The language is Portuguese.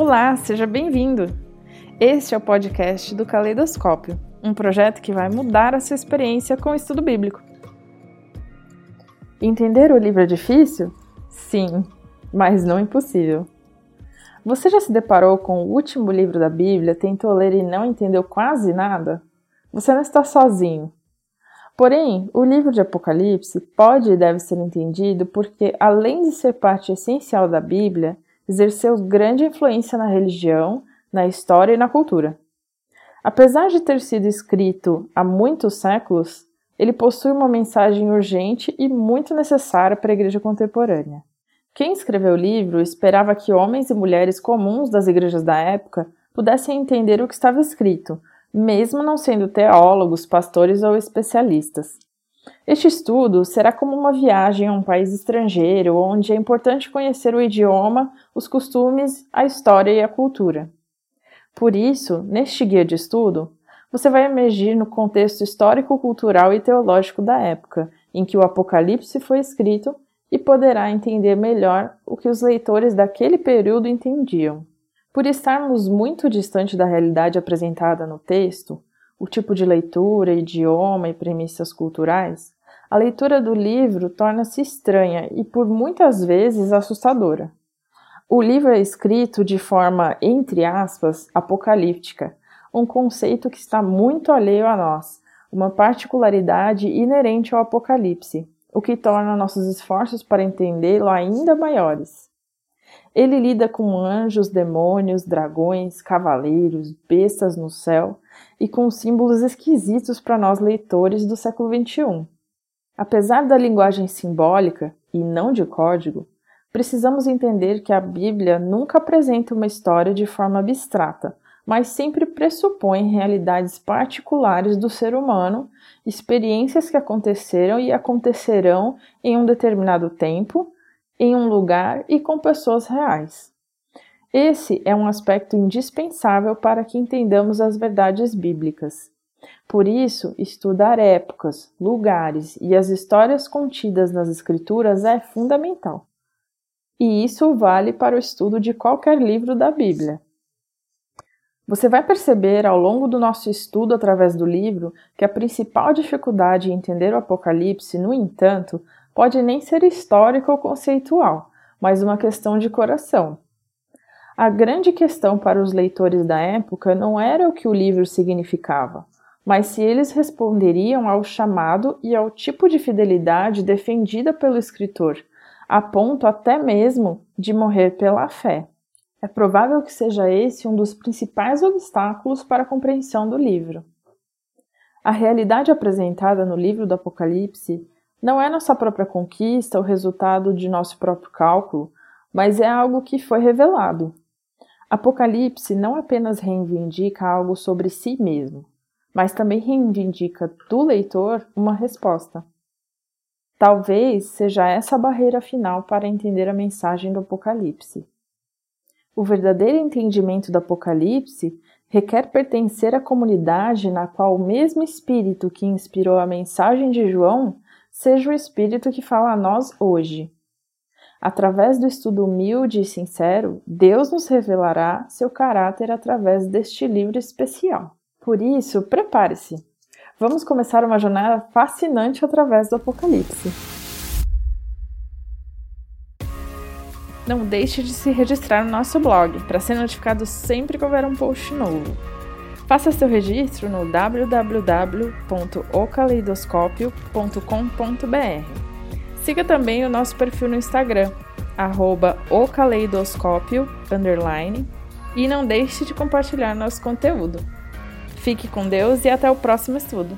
Olá, seja bem-vindo! Este é o podcast do Caleidoscópio, um projeto que vai mudar a sua experiência com o estudo bíblico. Entender o livro é difícil? Sim, mas não impossível. Você já se deparou com o último livro da Bíblia, tentou ler e não entendeu quase nada? Você não está sozinho. Porém, o livro de Apocalipse pode e deve ser entendido porque, além de ser parte essencial da Bíblia, exerceu grande influência na religião, na história e na cultura. Apesar de ter sido escrito há muitos séculos, ele possui uma mensagem urgente e muito necessária para a igreja contemporânea. Quem escreveu o livro esperava que homens e mulheres comuns das igrejas da época pudessem entender o que estava escrito, mesmo não sendo teólogos, pastores ou especialistas. Este estudo será como uma viagem a um país estrangeiro, onde é importante conhecer o idioma, os costumes, a história e a cultura. Por isso, neste guia de estudo, você vai emergir no contexto histórico, cultural e teológico da época em que o Apocalipse foi escrito e poderá entender melhor o que os leitores daquele período entendiam. Por estarmos muito distante da realidade apresentada no texto, o tipo de leitura, idioma e premissas culturais, a leitura do livro torna-se estranha e por muitas vezes assustadora. O livro é escrito de forma, entre aspas, apocalíptica, um conceito que está muito alheio a nós, uma particularidade inerente ao Apocalipse, o que torna nossos esforços para entendê-lo ainda maiores. Ele lida com anjos, demônios, dragões, cavaleiros, bestas no céu e com símbolos esquisitos para nós leitores do século XXI. Apesar da linguagem simbólica e não de código, precisamos entender que a Bíblia nunca apresenta uma história de forma abstrata, mas sempre pressupõe realidades particulares do ser humano, experiências que aconteceram e acontecerão em um determinado tempo em um lugar e com pessoas reais. Esse é um aspecto indispensável para que entendamos as verdades bíblicas. Por isso, estudar épocas, lugares e as histórias contidas nas Escrituras é fundamental. E isso vale para o estudo de qualquer livro da Bíblia. Você vai perceber ao longo do nosso estudo através do livro que a principal dificuldade em entender o Apocalipse, no entanto, pode nem ser histórica ou conceitual, mas uma questão de coração. A grande questão para os leitores da época não era o que o livro significava, mas se eles responderiam ao chamado e ao tipo de fidelidade defendida pelo escritor, a ponto até mesmo de morrer pela fé. É provável que seja esse um dos principais obstáculos para a compreensão do livro. A realidade apresentada no livro do Apocalipse não é nossa própria conquista o resultado de nosso próprio cálculo, mas é algo que foi revelado. Apocalipse não apenas reivindica algo sobre si mesmo, mas também reivindica do leitor uma resposta. Talvez seja essa a barreira final para entender a mensagem do Apocalipse. O verdadeiro entendimento do Apocalipse requer pertencer à comunidade na qual o mesmo Espírito que inspirou a mensagem de João seja o Espírito que fala a nós hoje. Através do estudo humilde e sincero, Deus nos revelará seu caráter através deste livro especial. Por isso, prepare-se! Vamos começar uma jornada fascinante através do Apocalipse. Não deixe de se registrar no nosso blog para ser notificado sempre que houver um post novo. Faça seu registro no www.ocaleidoscópio.com.br. Siga também o nosso perfil no Instagram, arroba e não deixe de compartilhar nosso conteúdo. Fique com Deus e até o próximo estudo!